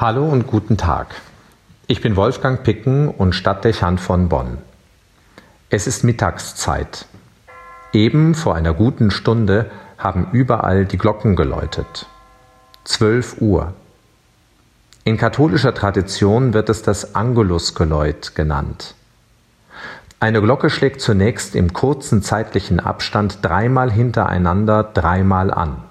Hallo und guten Tag. Ich bin Wolfgang Picken und Stadtdechant von Bonn. Es ist Mittagszeit. Eben vor einer guten Stunde haben überall die Glocken geläutet. 12 Uhr. In katholischer Tradition wird es das Angelusgeläut genannt. Eine Glocke schlägt zunächst im kurzen zeitlichen Abstand dreimal hintereinander dreimal an.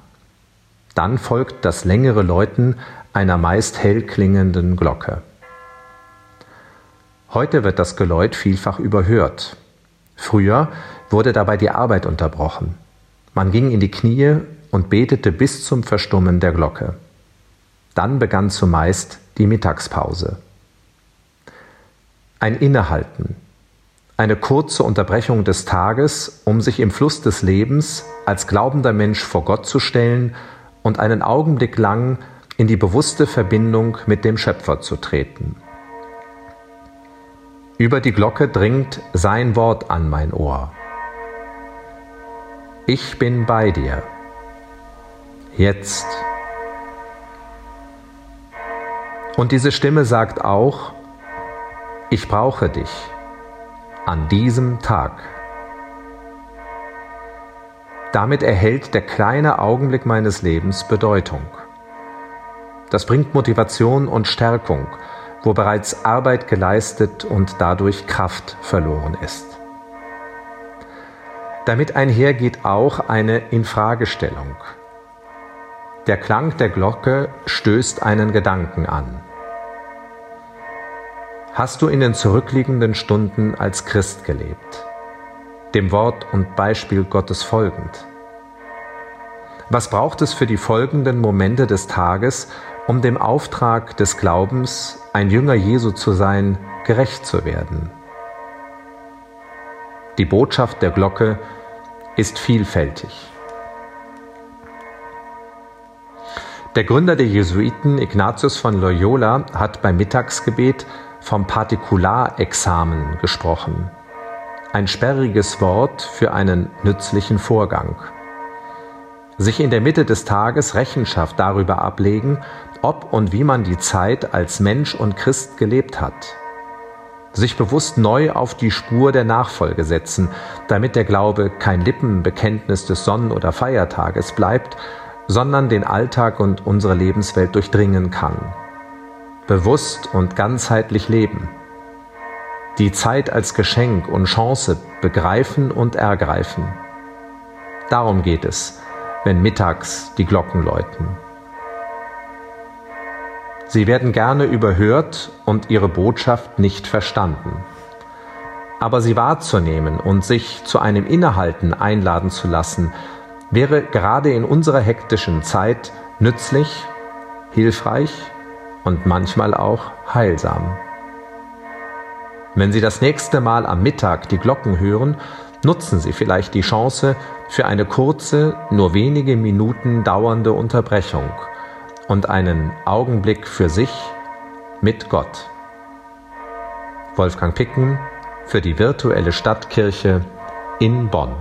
Dann folgt das längere Läuten einer meist hell klingenden Glocke. Heute wird das Geläut vielfach überhört. Früher wurde dabei die Arbeit unterbrochen. Man ging in die Knie und betete bis zum Verstummen der Glocke. Dann begann zumeist die Mittagspause. Ein Innehalten, eine kurze Unterbrechung des Tages, um sich im Fluss des Lebens als glaubender Mensch vor Gott zu stellen und einen Augenblick lang in die bewusste Verbindung mit dem Schöpfer zu treten. Über die Glocke dringt sein Wort an mein Ohr. Ich bin bei dir. Jetzt. Und diese Stimme sagt auch, ich brauche dich an diesem Tag. Damit erhält der kleine Augenblick meines Lebens Bedeutung. Das bringt Motivation und Stärkung, wo bereits Arbeit geleistet und dadurch Kraft verloren ist. Damit einhergeht auch eine Infragestellung. Der Klang der Glocke stößt einen Gedanken an. Hast du in den zurückliegenden Stunden als Christ gelebt, dem Wort und Beispiel Gottes folgend? Was braucht es für die folgenden Momente des Tages, um dem Auftrag des Glaubens, ein Jünger Jesu zu sein, gerecht zu werden. Die Botschaft der Glocke ist vielfältig. Der Gründer der Jesuiten, Ignatius von Loyola, hat beim Mittagsgebet vom Partikularexamen gesprochen. Ein sperriges Wort für einen nützlichen Vorgang sich in der Mitte des Tages Rechenschaft darüber ablegen, ob und wie man die Zeit als Mensch und Christ gelebt hat. Sich bewusst neu auf die Spur der Nachfolge setzen, damit der Glaube kein Lippenbekenntnis des Sonnen- oder Feiertages bleibt, sondern den Alltag und unsere Lebenswelt durchdringen kann. Bewusst und ganzheitlich leben. Die Zeit als Geschenk und Chance begreifen und ergreifen. Darum geht es wenn mittags die Glocken läuten. Sie werden gerne überhört und ihre Botschaft nicht verstanden. Aber sie wahrzunehmen und sich zu einem Innehalten einladen zu lassen, wäre gerade in unserer hektischen Zeit nützlich, hilfreich und manchmal auch heilsam. Wenn Sie das nächste Mal am Mittag die Glocken hören, nutzen Sie vielleicht die Chance für eine kurze, nur wenige Minuten dauernde Unterbrechung und einen Augenblick für sich mit Gott. Wolfgang Picken für die virtuelle Stadtkirche in Bonn.